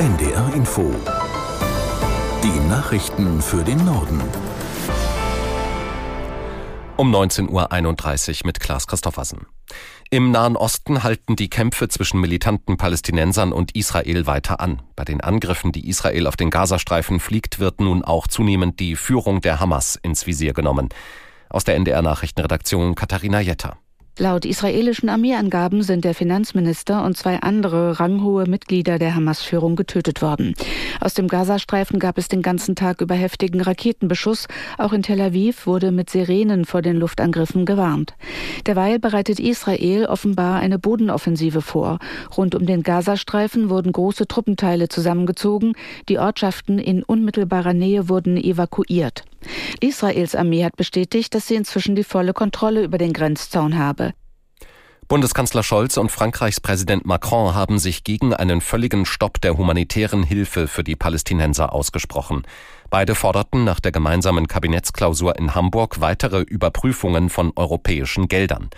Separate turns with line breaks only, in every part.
NDR Info. Die Nachrichten für den Norden.
Um 19.31 Uhr mit Klaas Christoffersen. Im Nahen Osten halten die Kämpfe zwischen militanten Palästinensern und Israel weiter an. Bei den Angriffen, die Israel auf den Gazastreifen fliegt, wird nun auch zunehmend die Führung der Hamas ins Visier genommen. Aus der NDR Nachrichtenredaktion Katharina Jetter.
Laut israelischen Armeeangaben sind der Finanzminister und zwei andere ranghohe Mitglieder der Hamas-Führung getötet worden. Aus dem Gazastreifen gab es den ganzen Tag über heftigen Raketenbeschuss. Auch in Tel Aviv wurde mit Sirenen vor den Luftangriffen gewarnt. Derweil bereitet Israel offenbar eine Bodenoffensive vor. Rund um den Gazastreifen wurden große Truppenteile zusammengezogen. Die Ortschaften in unmittelbarer Nähe wurden evakuiert. Israels Armee hat bestätigt, dass sie inzwischen die volle Kontrolle über den Grenzzaun habe.
Bundeskanzler Scholz und Frankreichs Präsident Macron haben sich gegen einen völligen Stopp der humanitären Hilfe für die Palästinenser ausgesprochen. Beide forderten nach der gemeinsamen Kabinettsklausur in Hamburg weitere Überprüfungen von europäischen Geldern.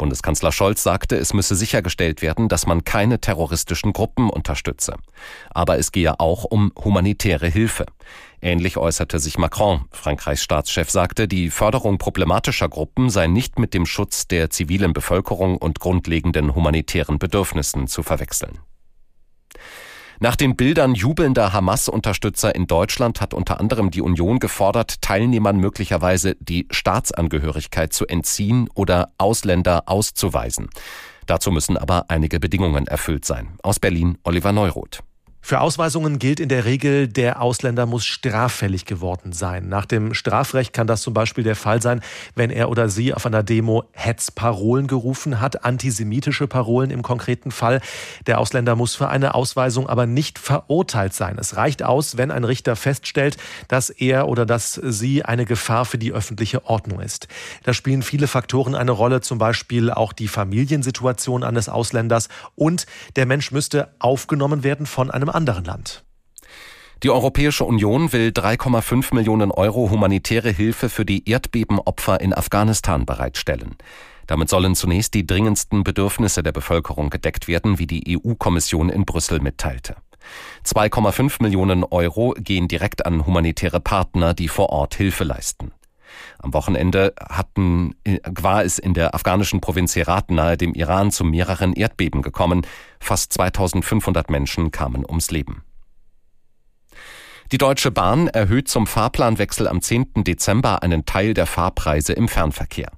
Bundeskanzler Scholz sagte, es müsse sichergestellt werden, dass man keine terroristischen Gruppen unterstütze. Aber es gehe auch um humanitäre Hilfe. Ähnlich äußerte sich Macron. Frankreichs Staatschef sagte, die Förderung problematischer Gruppen sei nicht mit dem Schutz der zivilen Bevölkerung und grundlegenden humanitären Bedürfnissen zu verwechseln. Nach den Bildern jubelnder Hamas-Unterstützer in Deutschland hat unter anderem die Union gefordert, Teilnehmern möglicherweise die Staatsangehörigkeit zu entziehen oder Ausländer auszuweisen. Dazu müssen aber einige Bedingungen erfüllt sein. Aus Berlin Oliver Neuroth.
Für Ausweisungen gilt in der Regel, der Ausländer muss straffällig geworden sein. Nach dem Strafrecht kann das zum Beispiel der Fall sein, wenn er oder sie auf einer Demo Hetzparolen gerufen hat, antisemitische Parolen im konkreten Fall. Der Ausländer muss für eine Ausweisung aber nicht verurteilt sein. Es reicht aus, wenn ein Richter feststellt, dass er oder dass sie eine Gefahr für die öffentliche Ordnung ist. Da spielen viele Faktoren eine Rolle, zum Beispiel auch die Familiensituation eines Ausländers und der Mensch müsste aufgenommen werden von einem anderen Land.
Die Europäische Union will 3,5 Millionen Euro humanitäre Hilfe für die Erdbebenopfer in Afghanistan bereitstellen. Damit sollen zunächst die dringendsten Bedürfnisse der Bevölkerung gedeckt werden, wie die EU-Kommission in Brüssel mitteilte. 2,5 Millionen Euro gehen direkt an humanitäre Partner, die vor Ort Hilfe leisten. Am Wochenende hatten, war es in der afghanischen Provinz Herat nahe dem Iran zu mehreren Erdbeben gekommen. Fast 2500 Menschen kamen ums Leben. Die Deutsche Bahn erhöht zum Fahrplanwechsel am 10. Dezember einen Teil der Fahrpreise im Fernverkehr.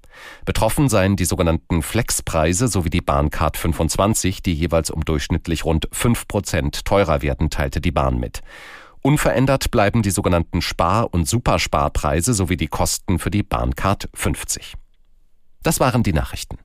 Betroffen seien die sogenannten Flexpreise sowie die Bahncard 25, die jeweils um durchschnittlich rund 5 Prozent teurer werden, teilte die Bahn mit. Unverändert bleiben die sogenannten Spar- und Supersparpreise sowie die Kosten für die Bahncard 50. Das waren die Nachrichten.